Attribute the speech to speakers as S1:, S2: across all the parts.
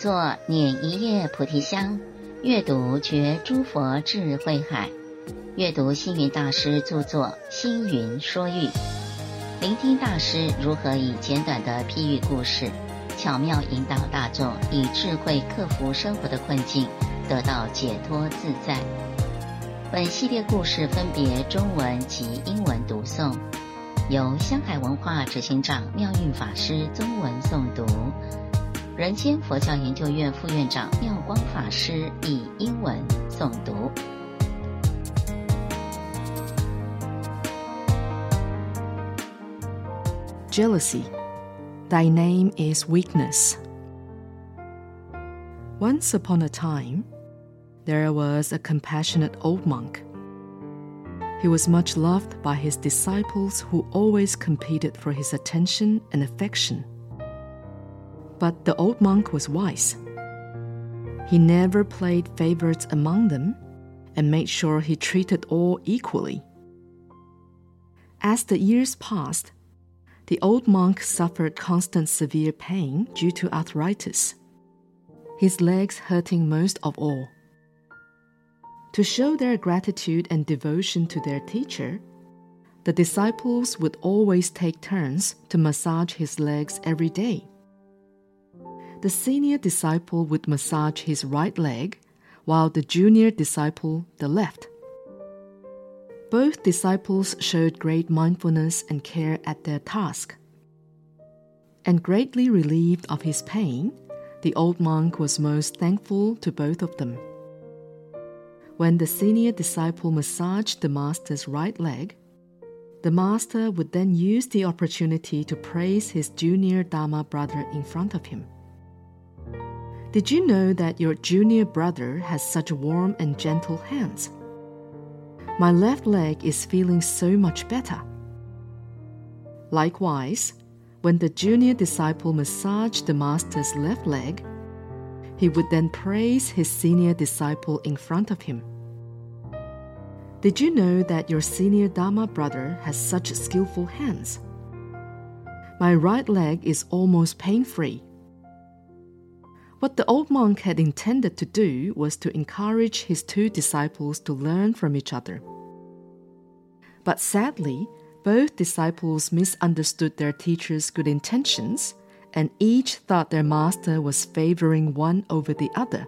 S1: 作捻一叶菩提香，阅读觉诸佛智慧海，阅读星云大师著作《星云说喻》，聆听大师如何以简短的譬喻故事，巧妙引导大众以智慧克服生活的困境，得到解脱自在。本系列故事分别中文及英文读诵，由香海文化执行长妙运法师中文诵读。人间佛教研究院副院长妙光法师以英文诵读。
S2: Jealousy, thy name is weakness. Once upon a time, there was a compassionate old monk. He was much loved by his disciples who always competed for his attention and affection. But the old monk was wise. He never played favorites among them and made sure he treated all equally. As the years passed, the old monk suffered constant severe pain due to arthritis, his legs hurting most of all. To show their gratitude and devotion to their teacher, the disciples would always take turns to massage his legs every day the senior disciple would massage his right leg, while the junior disciple the left. Both disciples showed great mindfulness and care at their task. And greatly relieved of his pain, the old monk was most thankful to both of them. When the senior disciple massaged the master's right leg, the master would then use the opportunity to praise his junior Dharma brother in front of him. Did you know that your junior brother has such warm and gentle hands? My left leg is feeling so much better. Likewise, when the junior disciple massaged the master's left leg, he would then praise his senior disciple in front of him. Did you know that your senior Dharma brother has such skillful hands? My right leg is almost pain free what the old monk had intended to do was to encourage his two disciples to learn from each other. But sadly, both disciples misunderstood their teacher's good intentions, and each thought their master was favoring one over the other.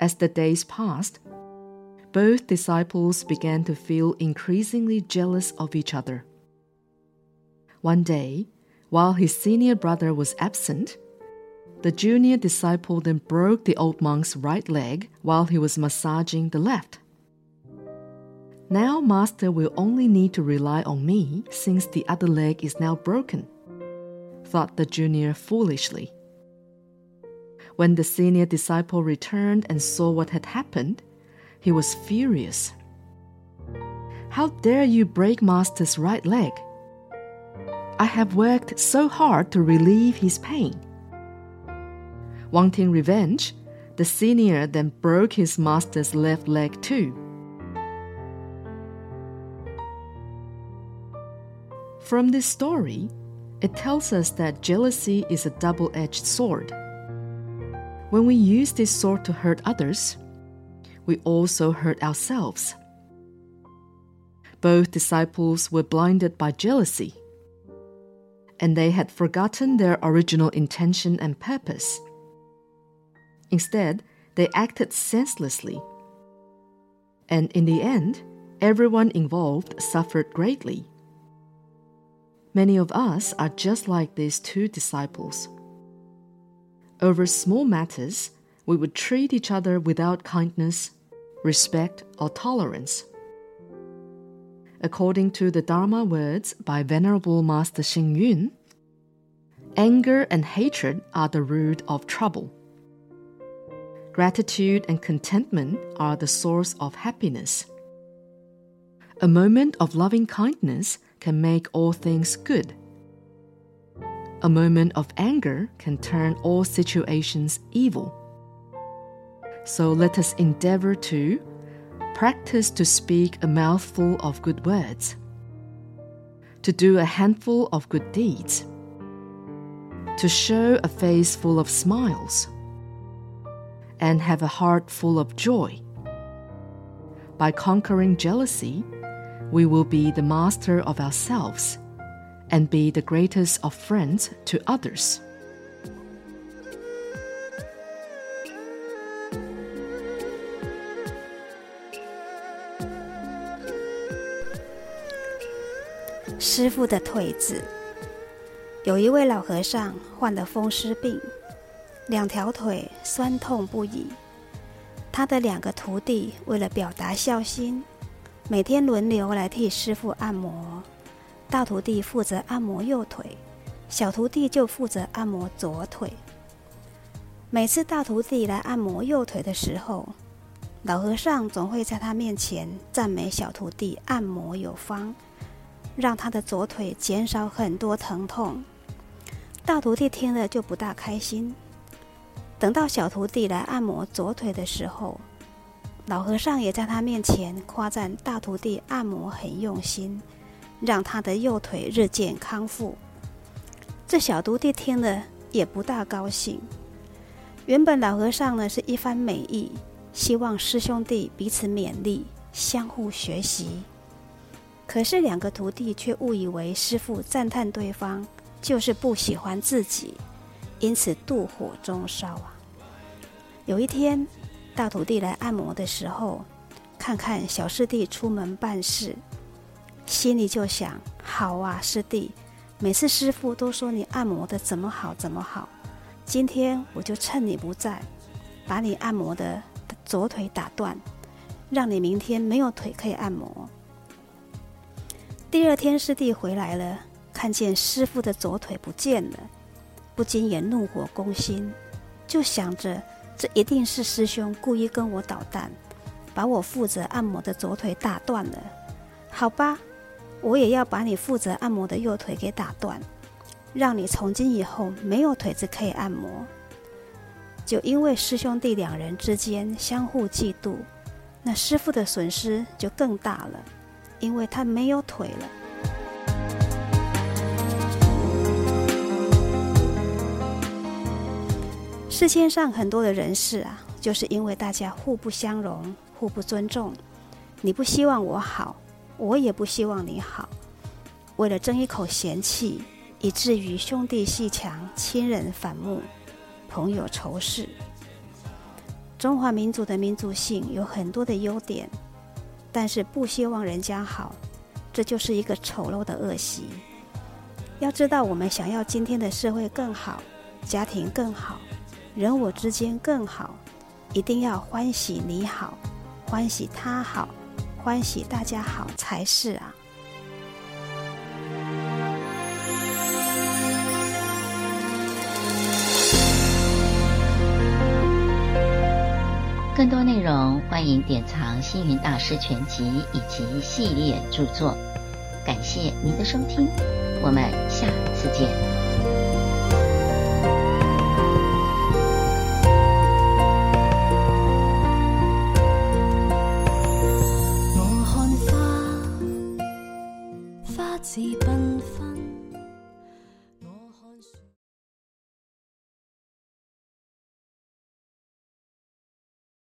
S2: As the days passed, both disciples began to feel increasingly jealous of each other. One day, while his senior brother was absent, the junior disciple then broke the old monk's right leg while he was massaging the left. Now, Master will only need to rely on me since the other leg is now broken, thought the junior foolishly. When the senior disciple returned and saw what had happened, he was furious. How dare you break Master's right leg? I have worked so hard to relieve his pain. Wanting revenge, the senior then broke his master's left leg too. From this story, it tells us that jealousy is a double edged sword. When we use this sword to hurt others, we also hurt ourselves. Both disciples were blinded by jealousy, and they had forgotten their original intention and purpose. Instead, they acted senselessly. And in the end, everyone involved suffered greatly. Many of us are just like these two disciples. Over small matters, we would treat each other without kindness, respect, or tolerance. According to the Dharma words by Venerable Master Xing Yun, anger and hatred are the root of trouble. Gratitude and contentment are the source of happiness. A moment of loving kindness can make all things good. A moment of anger can turn all situations evil. So let us endeavor to practice to speak a mouthful of good words, to do a handful of good deeds, to show a face full of smiles and have a heart full of joy. By conquering jealousy, we will be the master of ourselves and be the greatest of friends to others.
S3: 师傅的腿子，有一位老和尚患了风湿病， 两条腿酸痛不已。他的两个徒弟为了表达孝心，每天轮流来替师傅按摩。大徒弟负责按摩右腿，小徒弟就负责按摩左腿。每次大徒弟来按摩右腿的时候，老和尚总会在他面前赞美小徒弟按摩有方，让他的左腿减少很多疼痛。大徒弟听了就不大开心。等到小徒弟来按摩左腿的时候，老和尚也在他面前夸赞大徒弟按摩很用心。让他的右腿日渐康复。这小徒弟听了也不大高兴。原本老和尚呢是一番美意，希望师兄弟彼此勉励，相互学习。可是两个徒弟却误以为师傅赞叹对方就是不喜欢自己，因此妒火中烧啊。有一天，大徒弟来按摩的时候，看看小师弟出门办事。心里就想：好啊，师弟，每次师傅都说你按摩的怎么好怎么好，今天我就趁你不在，把你按摩的左腿打断，让你明天没有腿可以按摩。第二天师弟回来了，看见师傅的左腿不见了，不禁也怒火攻心，就想着这一定是师兄故意跟我捣蛋，把我负责按摩的左腿打断了。好吧。我也要把你负责按摩的右腿给打断，让你从今以后没有腿子可以按摩。就因为师兄弟两人之间相互嫉妒，那师傅的损失就更大了，因为他没有腿了。世界上很多的人事啊，就是因为大家互不相容、互不尊重，你不希望我好。我也不希望你好，为了争一口闲气，以至于兄弟戏强，亲人反目，朋友仇视。中华民族的民族性有很多的优点，但是不希望人家好，这就是一个丑陋的恶习。要知道，我们想要今天的社会更好，家庭更好，人我之间更好，一定要欢喜你好，欢喜他好。欢喜大家好才是啊！
S1: 更多内容欢迎典藏《星云大师全集》以及系列著作。感谢您的收听，我们下次见。